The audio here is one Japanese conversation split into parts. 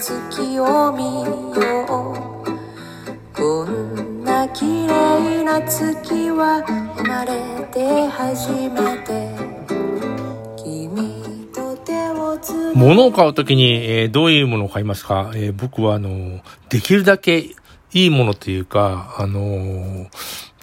月を見ようこんな綺麗な月は生まれて初めて。君と手をつな物を買うときに、えーどういうものを買いますか、えー僕は、あの、できるだけいいものというか、あのー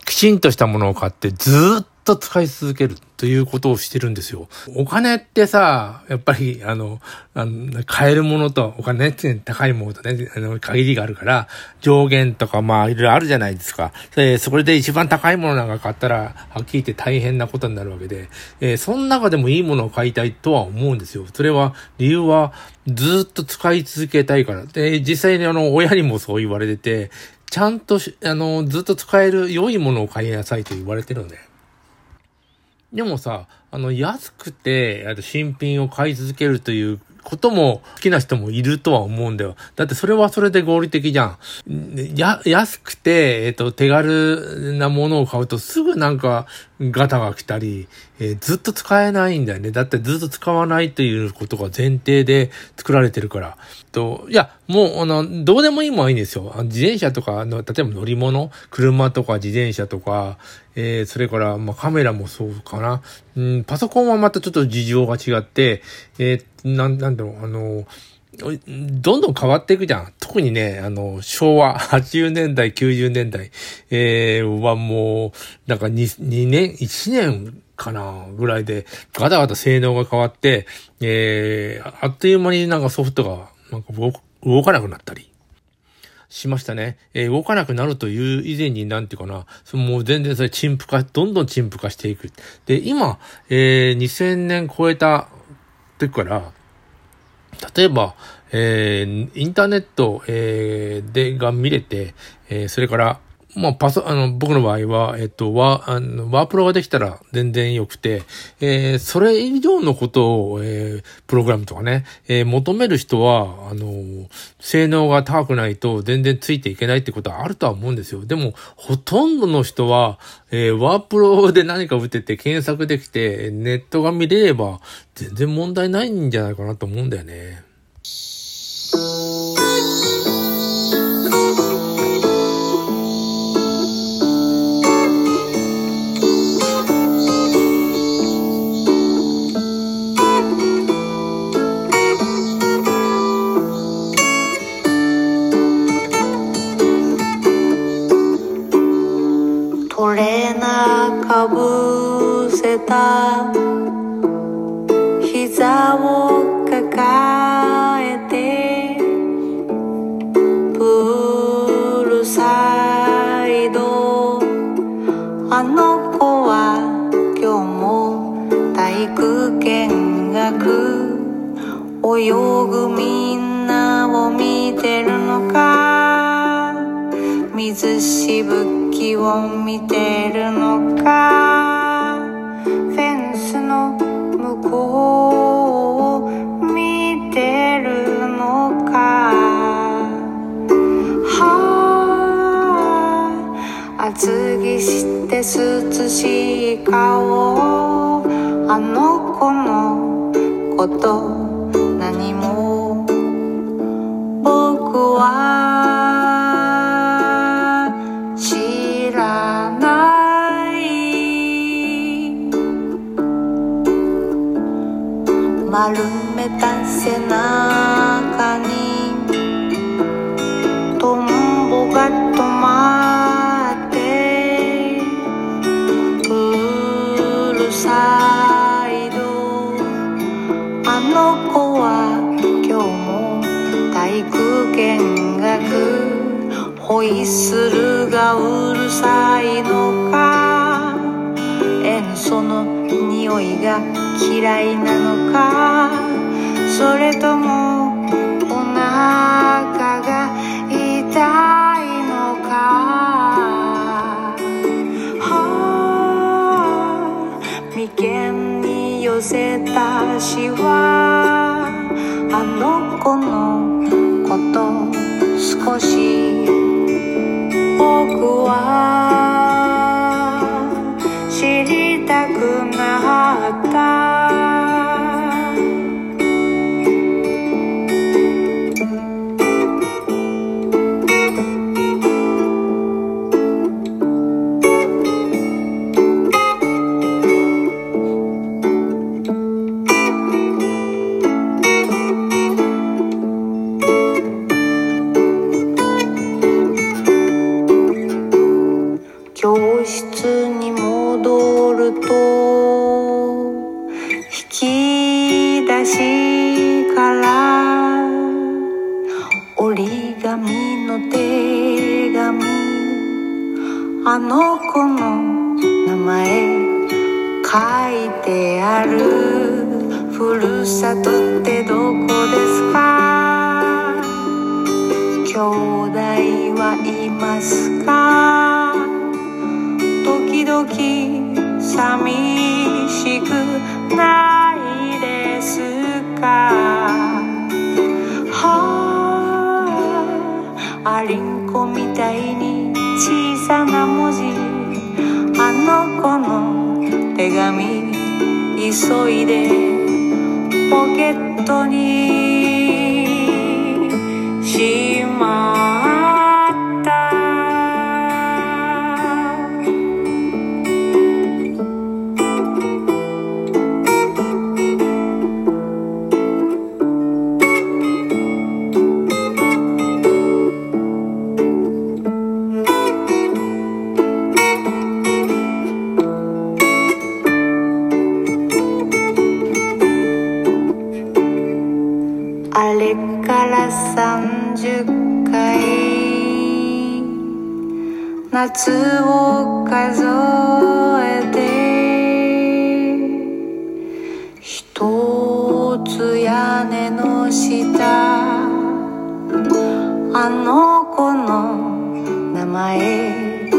きちんとしたものを買ってずっと使い続ける。ということをしてるんですよ。お金ってさ、やっぱり、あの、あの買えるものと、お金って高いものとね、あの、限りがあるから、上限とか、まあ、いろいろあるじゃないですか。で、それで一番高いものなんか買ったら、はっきり言って大変なことになるわけで、えーその中でもいいものを買いたいとは思うんですよ。それは、理由は、ずっと使い続けたいから。で、実際にあの、親にもそう言われてて、ちゃんと、あの、ずっと使える良いものを買いなさいと言われてるので。でもさ、あの、安くて、新品を買い続けるということも好きな人もいるとは思うんだよ。だってそれはそれで合理的じゃん。や、安くて、えっ、と、手軽なものを買うとすぐなんかガタが来たり、えーずっと使えないんだよね。だってずっと使わないということが前提で作られてるから。と、いや、もう、あの、どうでもいいもんはいいんですよ。あの自転車とかの、例えば乗り物、車とか自転車とか、えーそれから、まあ、カメラもそうかな。うん、パソコンはまたちょっと事情が違って、えーなん、なんだろう、あの、どんどん変わっていくじゃん。特にね、あの、昭和、80年代、90年代、えーはもう、なんか 2, 2年、1年かな、ぐらいで、ガタガタ性能が変わって、えーあっという間になんかソフトが、なんか動かなくなったり。しましたね。えー動かなくなるという以前になんていうかな、そのもう全然それ陳腐化、どんどん陳腐化していく。で、今、えー2000年超えた時から、例えば、えーインターネット、えーで、が見れて、えーそれから、まあ、パソ、あの、僕の場合は、えっと、ワあのワープロができたら全然良くて、えーそれ以上のことを、えープログラムとかね、えー求める人は、あの、性能が高くないと全然ついていけないってことはあるとは思うんですよ。でも、ほとんどの人は、えーワープロで何か打てて検索できて、ネットが見れれば、全然問題ないんじゃないかなと思うんだよね。かぶせた。膝を抱えてプールサイド。あの子は今日も体育見学。泳ぐみんなを見てるのか。水しぶきを見てるのかフェンスの向こうを見てるのか。はあ厚着して涼しい顔あの子のこと学ホイッスルがうるさいのか？塩素の匂いが嫌いなのか？それともお腹が痛いのか？はあ眉間に寄せたしわあの子のこと少しは知りたくなった。る。ふるさとってどこですか？兄弟はいますか？時々寂しくないですか？はあありんこみたいに小さな文字。あの子の手紙。急いでポケットに。しあれから30回夏を数えて一つ屋根の下あの子の名前。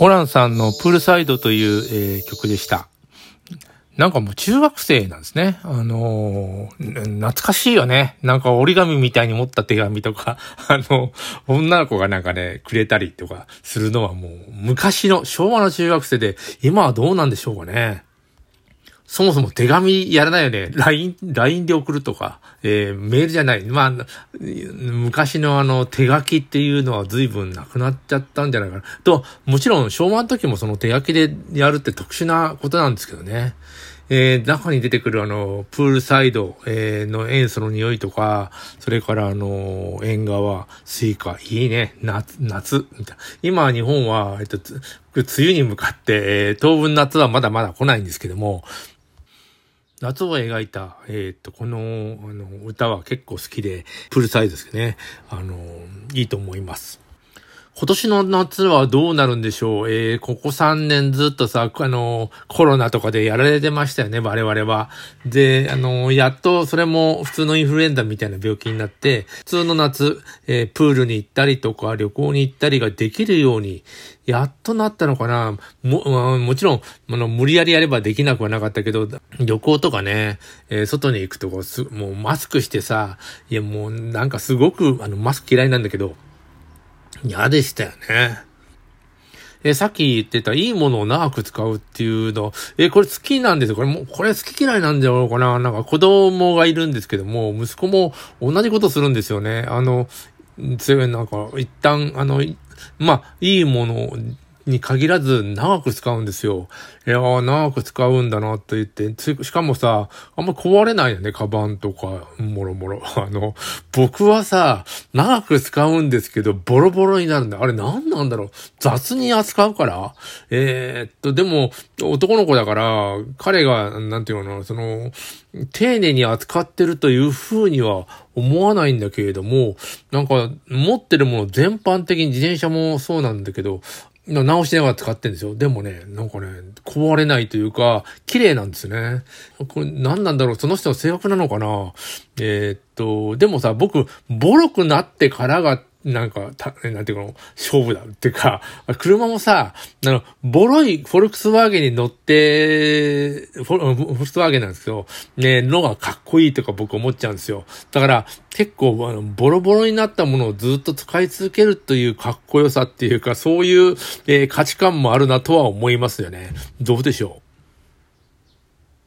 ホランさんのプールサイドという、えー曲でした。なんかもう中学生なんですね。あのー懐かしいよね。なんか折り紙みたいに持った手紙とか、あの、女の子がなんかね、くれたりとかするのはもう昔の昭和の中学生で、今はどうなんでしょうかね。そもそも手紙やらないよね。LINE、LINE で送るとか、えーメールじゃない。まあ、昔のあの手書きっていうのは随分なくなっちゃったんじゃないかな。と、もちろん昭和の時もその手書きでやるって特殊なことなんですけどね。えー中に出てくるあの、プールサイド、えーの塩素の匂いとか、それからあの、縁側、スイカ、いいね、夏、夏、みたいな。今日本は、えっと、梅雨に向かって、えー当分夏はまだまだ来ないんですけども、夏を描いた、えーっと、この、あの、歌は結構好きで、プールサイドですね。あの、いいと思います。今年の夏はどうなるんでしょう？えー、ここ3年ずっとさ、あの、コロナとかでやられてましたよね、我々は。で、あの、やっとそれも普通のインフルエンザみたいな病気になって、普通の夏、えープールに行ったりとか旅行に行ったりができるように、やっとなったのかなも、もちろん、あの、無理やりやればできなくはなかったけど、旅行とかね、えー外に行くとこす、もうマスクしてさ、いやもうなんかすごく、あの、マスク嫌いなんだけど、嫌でしたよね。えさっき言ってた、いいものを長く使うっていうの、えこれ好きなんですよ。これも、これ好き嫌いなんじゃろうかな。なんか子供がいるんですけども、息子も同じことするんですよね。あの、強い、なんか、一旦、あの、ま、いいものをに限らず長く使うんですよ。いやー、長く使うんだなと言って、しかもさ、あんま壊れないよね、カバンとか、もろもろ。あの、僕はさ、長く使うんですけど、ボロボロになるんだ。あれ何なんだろう雑に扱うからえー、っと、でも、男の子だから、彼が、なんていうの、その、丁寧に扱ってるというふうには思わないんだけれども、なんか、持ってるもの全般的に自転車もそうなんだけど、直しながら使ってんですよ。でもね、なんかね、壊れないというか、綺麗なんですね。これ何なんだろう？その人の性格なのかな？えー、っと、でもさ、僕、ボロくなってからがなんか、た、なんていうの、勝負だっていうか、車もさ、あの、ボロいフォルクスワーゲンに乗って、フォフォルクスワーゲンなんですけど、ね、のがかっこいいとか僕思っちゃうんですよ。だから、結構、あの、ボロボロになったものをずっと使い続けるというかっこよさっていうか、そういう、えー、価値観もあるなとは思いますよね。どうでしょう？